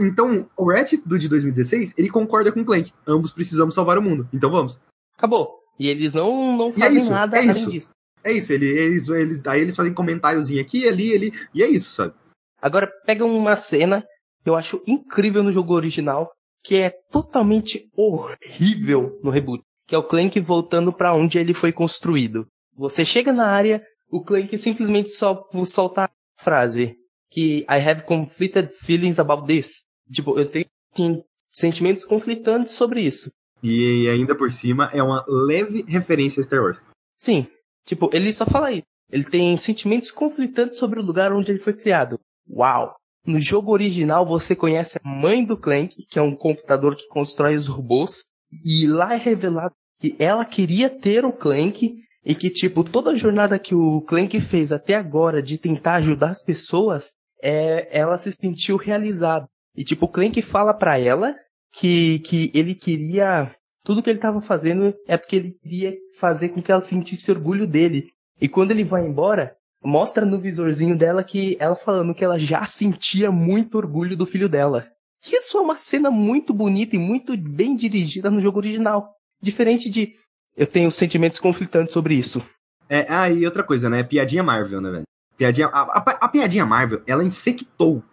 Então, o Ratchet do de 2016, ele concorda com o Clank. Ambos precisamos salvar o mundo. Então vamos. Acabou. E eles não, não é fazem é isso, nada é além isso. disso. É isso, eles, eles, aí eles fazem comentáriozinho aqui, ali, ali, e é isso, sabe? Agora pega uma cena que eu acho incrível no jogo original, que é totalmente horrível no reboot, que é o Clank voltando para onde ele foi construído. Você chega na área, o Clank simplesmente só solta a frase que I have conflicted feelings about this. Tipo, eu tenho, tenho sentimentos conflitantes sobre isso. E ainda por cima é uma leve referência a Star Wars. Sim. Tipo, ele só fala isso. Ele tem sentimentos conflitantes sobre o lugar onde ele foi criado. Uau! No jogo original você conhece a mãe do Clank, que é um computador que constrói os robôs, e lá é revelado que ela queria ter o Clank e que, tipo, toda a jornada que o Clank fez até agora de tentar ajudar as pessoas, é, ela se sentiu realizada. E, tipo, o Clank fala pra ela que, que ele queria. Tudo que ele tava fazendo é porque ele queria fazer com que ela sentisse orgulho dele. E quando ele vai embora, mostra no visorzinho dela que ela falando que ela já sentia muito orgulho do filho dela. Isso é uma cena muito bonita e muito bem dirigida no jogo original. Diferente de eu tenho sentimentos conflitantes sobre isso. É, ah, e outra coisa, né? Piadinha Marvel, né, velho? Piadinha, a, a, a, piadinha Marvel, ela infectou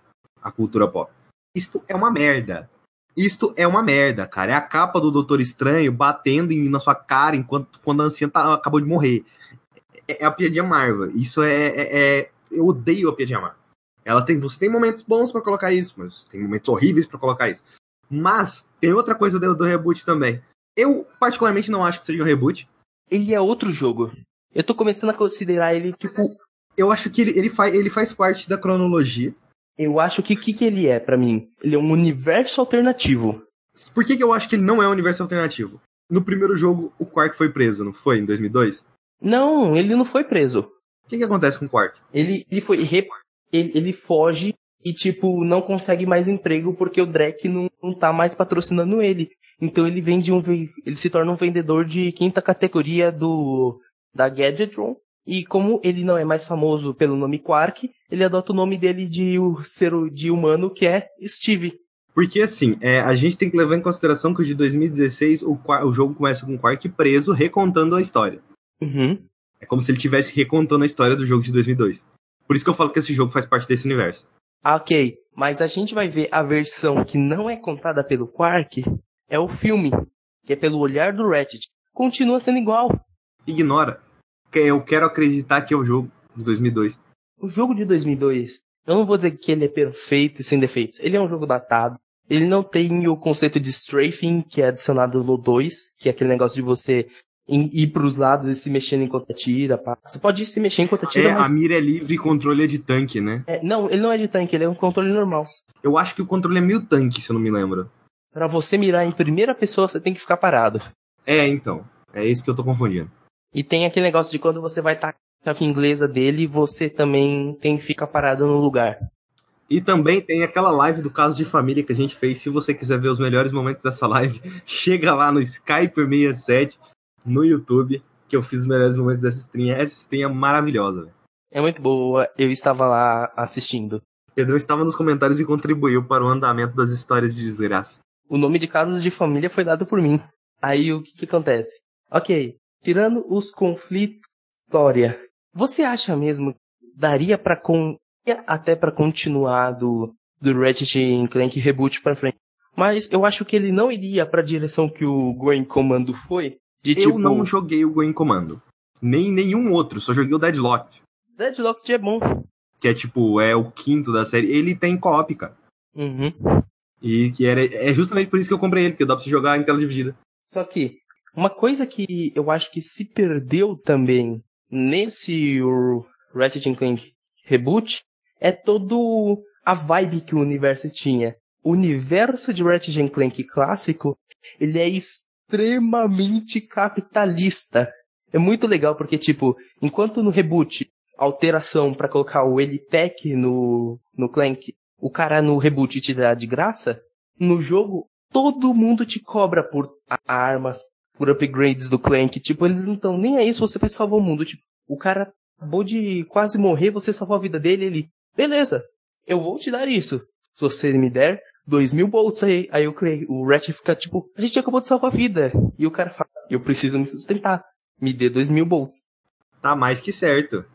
a cultura pop. Isto é uma merda. Isto é uma merda, cara. É a capa do Doutor Estranho batendo em, na sua cara enquanto quando a anciã tá, acabou de morrer. É, é a piadinha Marvel. Isso é, é, é, Eu odeio a piadinha Marvel. Ela tem, você tem momentos bons para colocar isso, mas tem momentos horríveis para colocar isso. Mas tem outra coisa do, do reboot também. Eu, particularmente, não acho que seja um reboot. Ele é outro jogo. Eu tô começando a considerar ele, tipo. Eu acho que ele, ele, faz, ele faz parte da cronologia. Eu acho que o que, que ele é para mim? Ele é um universo alternativo. Por que, que eu acho que ele não é um universo alternativo? No primeiro jogo, o Quark foi preso, não foi? Em 2002? Não, ele não foi preso. O que, que acontece com o Quark? Ele, ele foi. Ele, ele foge e, tipo, não consegue mais emprego porque o Drek não, não tá mais patrocinando ele. Então ele vende um ele se torna um vendedor de quinta categoria do da Gadgetron. E como ele não é mais famoso pelo nome Quark, ele adota o nome dele de ser de humano que é Steve. Porque assim, é, a gente tem que levar em consideração que o de 2016 o, o jogo começa com o Quark preso recontando a história. Uhum. É como se ele estivesse recontando a história do jogo de 2002. Por isso que eu falo que esse jogo faz parte desse universo. Ah, ok, mas a gente vai ver a versão que não é contada pelo Quark é o filme, que é pelo olhar do Ratchet. Continua sendo igual. Ignora. Eu quero acreditar que é o jogo de 2002. O jogo de 2002, eu não vou dizer que ele é perfeito e sem defeitos. Ele é um jogo datado. Ele não tem o conceito de strafing, que é adicionado no 2, que é aquele negócio de você ir pros lados e se mexendo enquanto atira. Pá. Você pode se mexer enquanto atira, é, mas... a mira é livre e controle é de tanque, né? É, não, ele não é de tanque, ele é um controle normal. Eu acho que o controle é meio tanque, se eu não me lembro. Para você mirar em primeira pessoa, você tem que ficar parado. É, então. É isso que eu tô confundindo. E tem aquele negócio de quando você vai estar a inglesa dele, você também tem que ficar parado no lugar. E também tem aquela live do caso de família que a gente fez. Se você quiser ver os melhores momentos dessa live, chega lá no Skype67 no YouTube, que eu fiz os melhores momentos dessa stream. Essa stream é maravilhosa. É muito boa, eu estava lá assistindo. Pedrão estava nos comentários e contribuiu para o andamento das histórias de desgraça. O nome de casos de família foi dado por mim. Aí o que, que acontece? Ok, tirando os conflitos história, você acha mesmo que daria para com até para continuar do, do Ratchet Clank Reboot pra frente. Mas eu acho que ele não iria pra direção que o Going Commando foi. De, eu tipo... não joguei o Going Commando. Nem nenhum outro, só joguei o Deadlock. Deadlock é bom. Que é tipo, é o quinto da série. Ele tem co-op, cara. Uhum. E que era, é justamente por isso que eu comprei ele, porque dá pra você jogar em tela dividida. Só que, uma coisa que eu acho que se perdeu também nesse Ratchet Clank Reboot é todo a vibe que o universo tinha. O universo de Ratchet Clank clássico, ele é extremamente capitalista. É muito legal porque, tipo, enquanto no reboot, alteração para colocar o Elitec no, no Clank, o cara no reboot te dá de graça, no jogo, todo mundo te cobra por armas, por upgrades do Clank. Tipo, eles não estão nem aí se você vai salvar o mundo. Tipo, o cara acabou de quase morrer, você salvou a vida dele, ele, Beleza, eu vou te dar isso. Se você me der dois mil bolts aí, aí o, Clay, o Ratchet fica tipo, a gente acabou de salvar a vida. E o cara fala, eu preciso me sustentar. Me dê dois mil bolts. Tá mais que certo.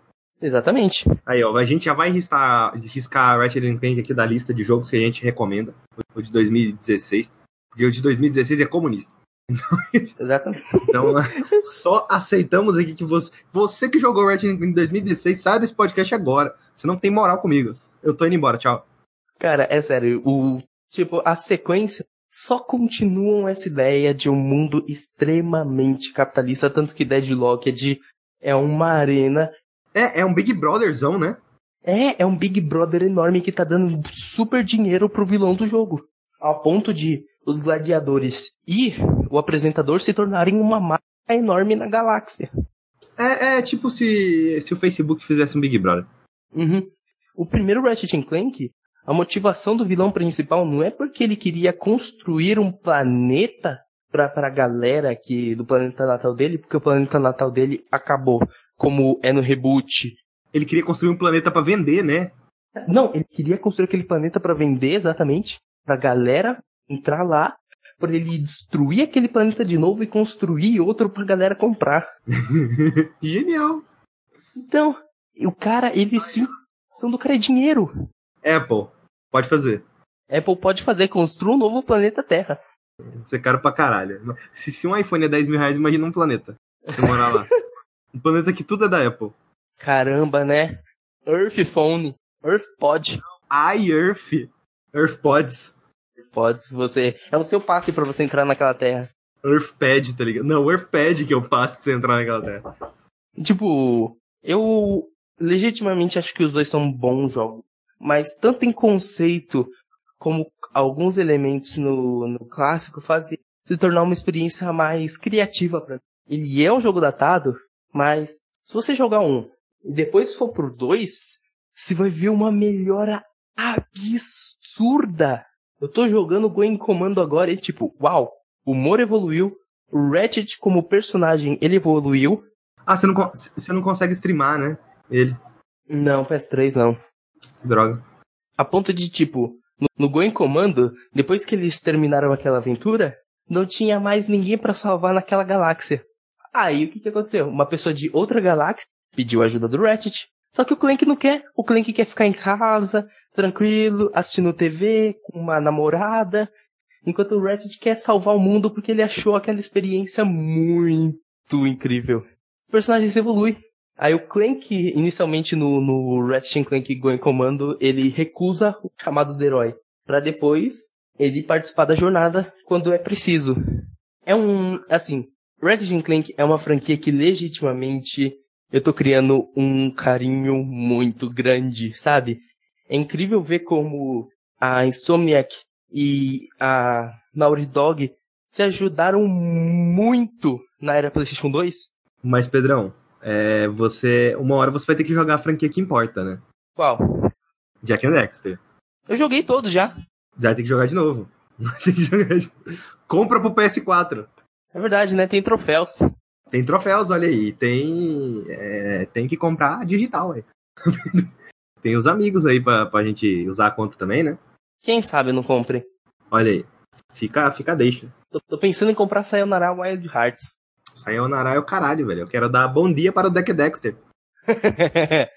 Exatamente. Aí, ó, a gente já vai riscar, riscar Ratchet Clank aqui da lista de jogos que a gente recomenda. O de 2016. Porque o de 2016 é comunista. Exatamente. Então, só aceitamos aqui que você. Você que jogou Ratchet em 2016, sai desse podcast agora. Você não tem moral comigo. Eu tô indo embora, tchau. Cara, é sério, o. Tipo, a sequência só continuam essa ideia de um mundo extremamente capitalista, tanto que Deadlock é de. É uma arena. É, é um Big Brotherzão, né? É, é um Big Brother enorme que tá dando super dinheiro pro vilão do jogo. Ao ponto de os gladiadores e o apresentador se tornarem uma marca enorme na galáxia. É, é tipo se, se o Facebook fizesse um Big Brother. Uhum. O primeiro Ratchet Clank, a motivação do vilão principal não é porque ele queria construir um planeta pra, pra galera aqui do planeta natal dele, porque o planeta natal dele acabou, como é no reboot. Ele queria construir um planeta para vender, né? Não, ele queria construir aquele planeta para vender exatamente, pra galera entrar lá para ele destruir aquele planeta de novo e construir outro pra galera comprar. Genial. Então, o cara, ele sim, são do cara é dinheiro. Apple, pode fazer. Apple pode fazer, construa um novo planeta Terra. Isso é caro pra caralho. Se, se um iPhone é 10 mil reais, imagina um planeta. Você morar lá. um planeta que tudo é da Apple. Caramba, né? Earth Phone. Earth Pod. iEarth. Earth Pods. Pode, você. É o seu passe para você entrar naquela terra. Earthpad, tá ligado? Não, Earthpad que é o passe pra você entrar naquela terra. Tipo, eu legitimamente acho que os dois são bons jogos. Mas tanto em conceito como alguns elementos no, no clássico fazem se tornar uma experiência mais criativa para Ele é um jogo datado, mas se você jogar um e depois for pro dois, você vai ver uma melhora absurda eu tô jogando Going Comando agora e tipo, uau, o humor evoluiu, o Ratchet como personagem, ele evoluiu. Ah, você não, você não consegue streamar, né? Ele. Não, PS3 não. Droga. A ponto de, tipo, no, no Going Comando, depois que eles terminaram aquela aventura, não tinha mais ninguém para salvar naquela galáxia. Aí o que, que aconteceu? Uma pessoa de outra galáxia pediu ajuda do Ratchet. Só que o Clank não quer. O Clank quer ficar em casa, tranquilo, assistindo TV, com uma namorada. Enquanto o Ratchet quer salvar o mundo porque ele achou aquela experiência muito incrível. Os personagens evoluem. Aí o Clank, inicialmente no, no Ratchet Clank Going Commando, ele recusa o chamado do herói. para depois ele participar da jornada quando é preciso. É um, assim, Ratchet Clank é uma franquia que legitimamente eu tô criando um carinho muito grande, sabe? É incrível ver como a Insomniac e a Naughty Dog se ajudaram muito na era PlayStation 2 Mas, Pedrão, é, você. Uma hora você vai ter que jogar a franquia que importa, né? Qual? Jack and Dexter. Eu joguei todos já. Vai ter que jogar de novo. Vai ter que jogar de... Compra pro PS4. É verdade, né? Tem troféus. Tem troféus, olha aí. Tem. é, tem que comprar digital, aí. tem os amigos aí pra, pra gente usar a conta também, né? Quem sabe não compre. Olha aí. Fica, fica deixa. Tô, tô pensando em comprar Sayonara Wild Hearts. Sayonara é o caralho, velho. Eu quero dar bom dia para o Deck Dexter.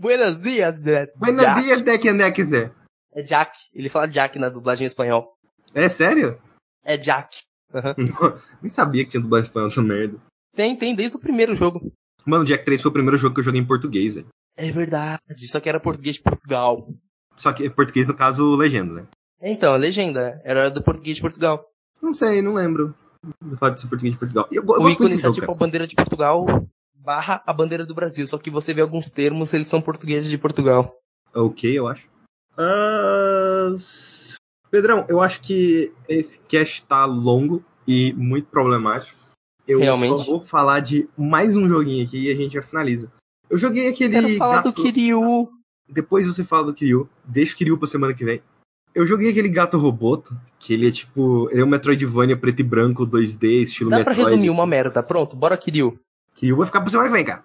Buenos dias, né? Buenos Jack. dias, Deck Dexter. É Jack. Ele fala Jack na dublagem em espanhol. É sério? É Jack. Aham. Nem sabia que tinha dublagem espanhol essa merda. Tem, tem, desde o primeiro jogo. Mano, Jack 3 foi o primeiro jogo que eu joguei em português, velho. É verdade, só que era português de Portugal. Só que português, no caso, legenda, né? Então, a legenda era do português de Portugal. Não sei, não lembro. Do fato de ser português de Portugal. Eu, eu o ícone do tá jogo, tipo cara. a bandeira de Portugal barra a bandeira do Brasil. Só que você vê alguns termos, eles são portugueses de Portugal. Ok, eu acho. S- Pedrão, eu acho que esse cast tá longo e muito problemático. Eu Realmente. só vou falar de mais um joguinho aqui e a gente já finaliza. Eu joguei aquele. Quero falar do gato- Kiryu. Depois você fala do Kiryu. Deixa o Kiryu pra semana que vem. Eu joguei aquele gato roboto, que ele é tipo. Ele é um Metroidvania preto e branco, 2D, estilo Dá pra Metroid. resumir assim. uma merda. Pronto, bora Kiryu. Kiryu vai ficar pra semana que vem, cara.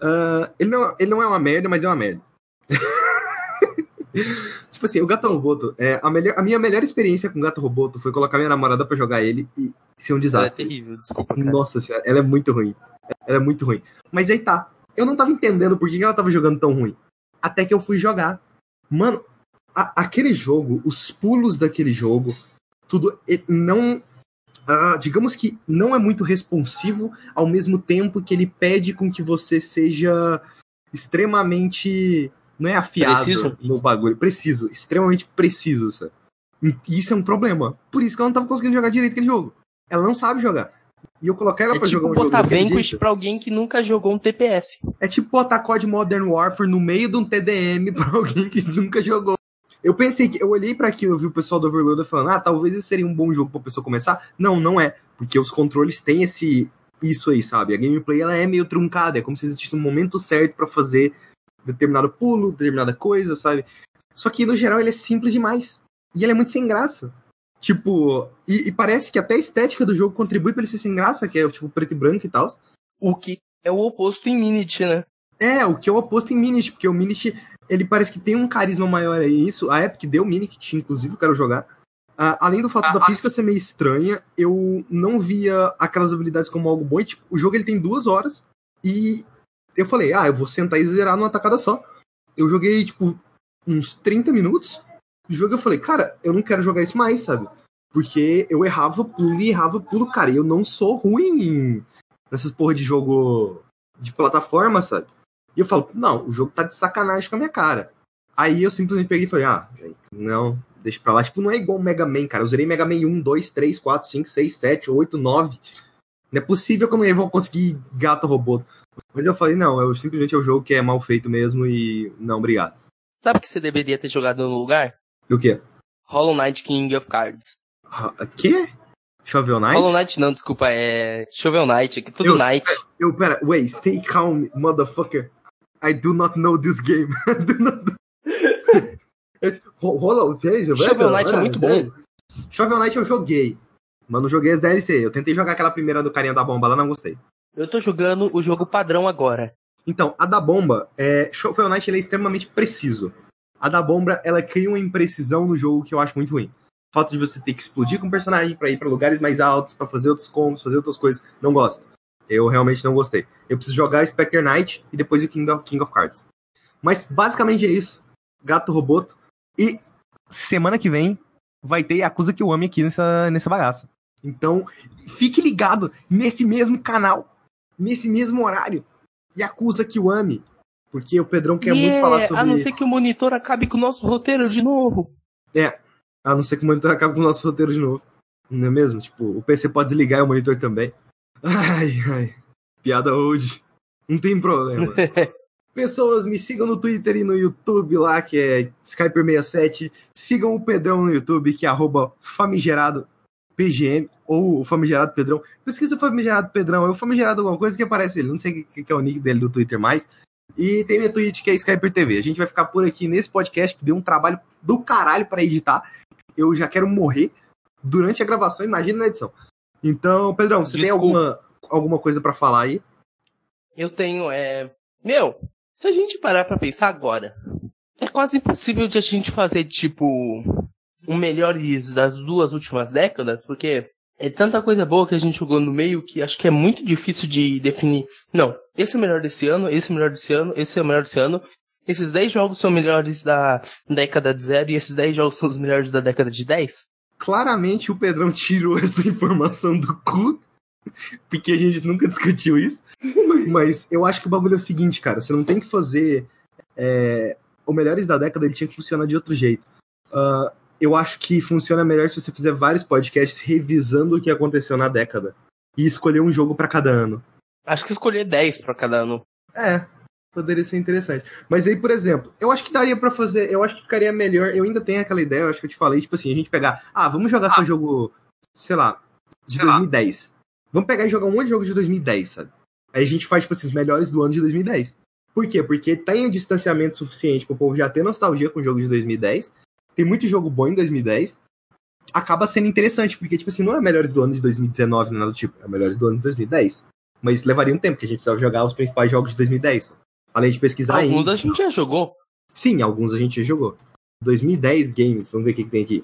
Ah, ele, não, ele não é uma merda, mas é uma merda. tipo assim, o Gato Roboto, é, a, melhor, a minha melhor experiência com o Gato Roboto foi colocar minha namorada pra jogar ele e ser um Ela é desastre. terrível, desculpa, cara. Nossa senhora, ela é muito ruim. Ela é muito ruim. Mas aí tá. Eu não tava entendendo por que ela tava jogando tão ruim. Até que eu fui jogar. Mano, a- aquele jogo, os pulos daquele jogo, tudo não. ah, digamos que não é muito responsivo ao mesmo tempo que ele pede com que você seja extremamente. Não é afiado Preciso? no bagulho. Preciso, extremamente preciso, sabe? E isso é um problema. Por isso que ela não tava conseguindo jogar direito aquele jogo. Ela não sabe jogar. E eu coloquei ela É pra tipo jogar um botar Vanquish pra alguém que nunca jogou um TPS. É tipo botar COD Modern Warfare no meio de um TDM pra alguém que nunca jogou. Eu pensei que. Eu olhei pra aquilo, eu vi o pessoal do Overloader falando, ah, talvez esse seria um bom jogo pra pessoa começar. Não, não é. Porque os controles têm esse. Isso aí, sabe? A gameplay ela é meio truncada. É como se existisse um momento certo pra fazer determinado pulo, determinada coisa, sabe? Só que no geral ele é simples demais. E ele é muito sem graça. Tipo, e, e parece que até a estética do jogo contribui pra ele ser sem graça, que é tipo preto e branco e tal. O que é o oposto em Minute, né? É, o que é o oposto em Minit, porque o Minit, ele parece que tem um carisma maior aí. Isso, a Epic deu Minit, inclusive, eu quero jogar. Ah, além do fato Ah, da ah. física ser meio estranha, eu não via aquelas habilidades como algo bom. E, tipo, o jogo ele tem duas horas e eu falei, ah, eu vou sentar e zerar numa tacada só. Eu joguei, tipo, uns 30 minutos. O jogo eu falei, cara, eu não quero jogar isso mais, sabe? Porque eu errava pulo e errava pulo, cara. E eu não sou ruim em- nessas porra de jogo de plataforma, sabe? E eu falo, não, o jogo tá de sacanagem com a minha cara. Aí eu simplesmente peguei e falei, ah, gente, não, deixa pra lá. Tipo, não é igual o Mega Man, cara. Eu zerei Mega Man 1, 2, 3, 4, 5, 6, 7, 8, 9. Não é possível que eu não vou conseguir gato robô. Mas eu falei, não, eu simplesmente é o jogo que é mal feito mesmo e não, obrigado. Sabe o que você deveria ter jogado no lugar? O quê? Hollow Knight King of Cards. Ah, Quê? Shovel Knight? Hollow Knight não, desculpa, é Shovel Knight, aqui tudo Eu- Knight. Eu, pera, wait, stay calm, motherfucker. I do not know this game. I do not know. Ro- Rola, veja, velho, Shovel Knight é muito velho. Shovel Knight eu joguei. Mas não joguei as DLC. Eu tentei jogar aquela primeira do carinha da bomba lá, não gostei. Eu tô jogando o jogo padrão agora. Então, a da bomba, é, Shovel Knight ele é extremamente preciso. A da bomba, ela cria uma imprecisão no jogo que eu acho muito ruim. O fato de você ter que explodir com o personagem pra ir pra lugares mais altos, pra fazer outros combos, fazer outras coisas, não gosto. Eu realmente não gostei. Eu preciso jogar Spectre Knight e depois o King of, King of Cards. Mas basicamente é isso. Gato Roboto. E semana que vem vai ter Yakuza Kiwami aqui nessa, nessa bagaça. Então, fique ligado nesse mesmo canal, nesse mesmo horário. Yakuza Kiwami. Porque o Pedrão quer muito Yeah, falar sobre A não ser que o monitor acabe com o nosso roteiro de novo. A não ser que o monitor acabe com o nosso roteiro de novo. Não é mesmo? Tipo, o PC pode desligar e o monitor também. Ai, ai. Piada old. Não tem problema. Pessoas, me sigam no Twitter e no YouTube lá, que é Skyper67. Sigam o Pedrão no YouTube, que é arroba famigerado. PGM, ou o famigerado Pedrão. Pesquisa o famigerado Pedrão, é o famigerado alguma coisa que aparece ele. Não sei o que, é o nick dele do Twitter mais. E tem minha Twitch, que é Skyper TV. A gente vai ficar por aqui nesse podcast, que deu um trabalho do caralho para editar. Eu já quero morrer durante a gravação, imagina na edição. Então, Pedrão, você Desculpa. tem alguma, alguma coisa para falar aí? Eu tenho, é. Meu, se a gente parar pra pensar agora, é quase impossível de a gente fazer, tipo, um melhores das duas últimas décadas, porque é tanta coisa boa que a gente jogou no meio que acho que é muito difícil de definir. Não, esse é o melhor desse ano, esse é o melhor desse ano, esse é o melhor desse ano. Esses 10 jogos são melhores da década de zero e esses 10 jogos são os melhores da década de 10? Claramente o Pedrão tirou essa informação do cu, porque a gente nunca discutiu isso. Mas eu acho que o bagulho é o seguinte, cara, você não tem que fazer. É, o melhores da década ele tinha que funcionar de outro jeito. Uh, eu acho que funciona melhor se você fizer vários podcasts revisando o que aconteceu na década. E escolher um jogo para cada ano. Acho que escolher 10 para cada ano. É, poderia ser interessante. Mas aí, por exemplo, eu acho que daria para fazer, eu acho que ficaria melhor. Eu ainda tenho aquela ideia, eu acho que eu te falei, tipo assim, a gente pegar, ah, vamos jogar ah. só jogo, sei lá, de sei 2010. Lá. Vamos pegar e jogar um monte de jogos de 2010, sabe? Aí a gente faz, tipo assim, os melhores do ano de 2010. Por quê? Porque tem um distanciamento suficiente pro povo já ter nostalgia com o jogo de 2010 tem muito jogo bom em 2010, acaba sendo interessante, porque, tipo assim, não é melhores do ano de 2019, nada do tipo, é melhores do ano de 2010. Mas levaria um tempo, porque a gente precisava jogar os principais jogos de 2010. Além de pesquisar Alguns a gente já jogou. Sim, alguns a gente já jogou. 2010 Games, vamos ver o que, que tem aqui.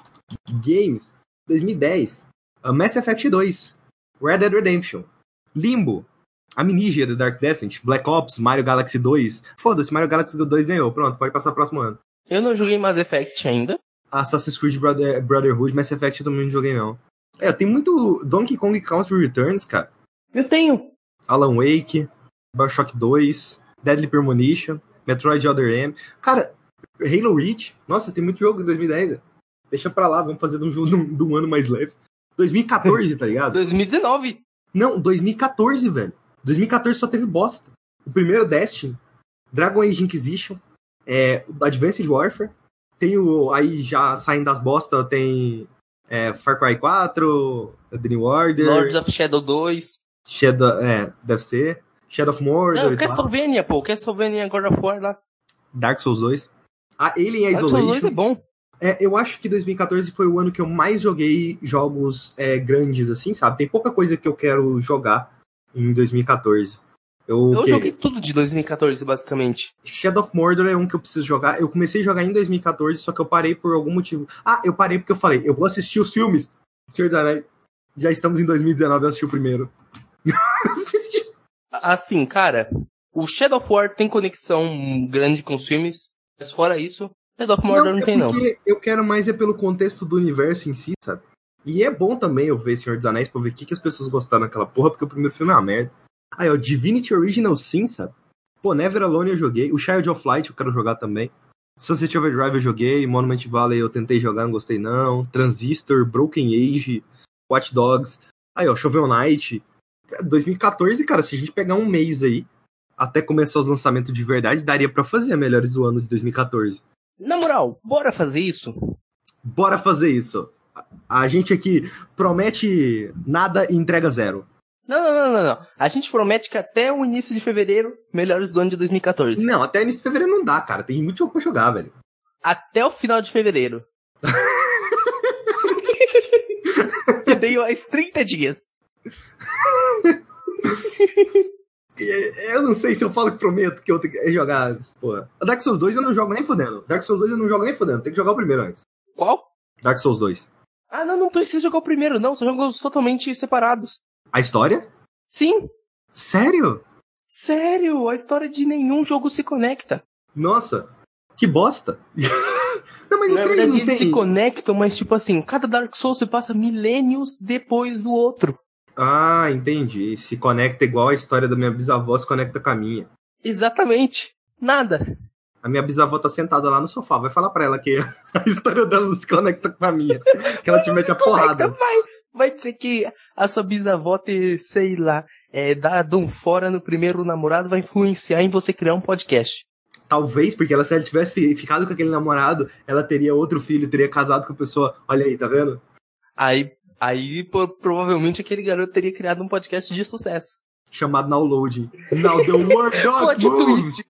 Games, 2010. Uh, Mass Effect 2. Red Dead Redemption. Limbo. Amnesia The Dark Descent. Black Ops, Mario Galaxy 2. Foda-se, Mario Galaxy 2 ganhou. Pronto, pode passar o próximo ano. Eu não joguei Mass Effect ainda. Assassin's Creed Brother, Brotherhood, Mass Effect eu também não joguei, não. É, tem muito Donkey Kong Country Returns, cara. Eu tenho. Alan Wake, Bioshock 2, Deadly Premonition, Metroid Other M. Cara, Halo Reach. Nossa, tem muito jogo em 2010. Deixa pra lá, vamos fazer de um, jogo de um ano mais leve. 2014, tá ligado? 2019. Não, 2014, velho. 2014 só teve bosta. O primeiro Destiny, Dragon Age Inquisition, é, Advanced Warfare. Tem o. Aí já saindo das bostas, tem é, Far Cry 4, The New Order. Lords of Shadow 2. Shadow, é, deve ser. Shadow of Mordor. Não, Castlevania, pô. Castlevania God of War lá. Dark Souls 2. A Alien Dark Isolation. Souls 2 é bom. É, eu acho que 2014 foi o ano que eu mais joguei jogos é, grandes, assim, sabe? Tem pouca coisa que eu quero jogar em 2014. Eu, eu joguei tudo de 2014, basicamente. Shadow of Mordor é um que eu preciso jogar. Eu comecei a jogar em 2014, só que eu parei por algum motivo. Ah, eu parei porque eu falei, eu vou assistir os filmes. Senhor da. Já estamos em 2019, eu assisti o primeiro. assim, cara, o Shadow of War tem conexão grande com os filmes, mas fora isso, Shadow of Mordor não, não é tem, não. Eu quero mais é pelo contexto do universo em si, sabe? E é bom também eu ver Senhor dos Anéis pra ver o que, que as pessoas gostaram daquela porra, porque o primeiro filme é uma merda. Aí, ó, Divinity Original Sin, sabe? Pô, Never Alone eu joguei. O Child of Light eu quero jogar também. Sunset Overdrive eu joguei. Monument Valley eu tentei jogar, não gostei não. Transistor, Broken Age, Watch Dogs. Aí, ó, Shovel Knight. 2014, cara, se a gente pegar um mês aí, até começar os lançamentos de verdade, daria para fazer melhores do ano de 2014. Na moral, bora fazer isso? Bora fazer isso. A gente aqui promete nada e entrega zero. Não, não, não, não, A gente promete que até o início de fevereiro, melhores do ano de 2014. Não, até o início de fevereiro não dá, cara. Tem muito jogo pra jogar, velho. Até o final de fevereiro. eu dei mais 30 dias. eu não sei se eu falo que prometo que eu tenho que jogar. Porra. A Dark Souls 2 eu não jogo nem fodendo. Dark Souls 2 eu não jogo nem fodendo. Tem que jogar o primeiro antes. Qual? Dark Souls 2. Ah, não, não precisa jogar o primeiro, não. São jogos totalmente separados. A história? Sim. Sério? Sério, a história de nenhum jogo se conecta. Nossa, que bosta. não, mas Na verdade, eles se conectam, mas tipo assim, cada Dark Souls se passa milênios depois do outro. Ah, entendi. Se conecta igual a história da minha bisavó se conecta com a minha. Exatamente. Nada. A minha bisavó tá sentada lá no sofá. Vai falar pra ela que a história dela não se conecta com a minha. Que ela te mete a porrada. Vai, Vai dizer que a sua bisavó ter, sei lá, é, dado um fora no primeiro namorado vai influenciar em você criar um podcast. Talvez, porque ela, se ela tivesse ficado com aquele namorado, ela teria outro filho, teria casado com a pessoa. Olha aí, tá vendo? Aí, Aí, pô, provavelmente, aquele garoto teria criado um podcast de sucesso. Chamado Download. Now the world Plot twist.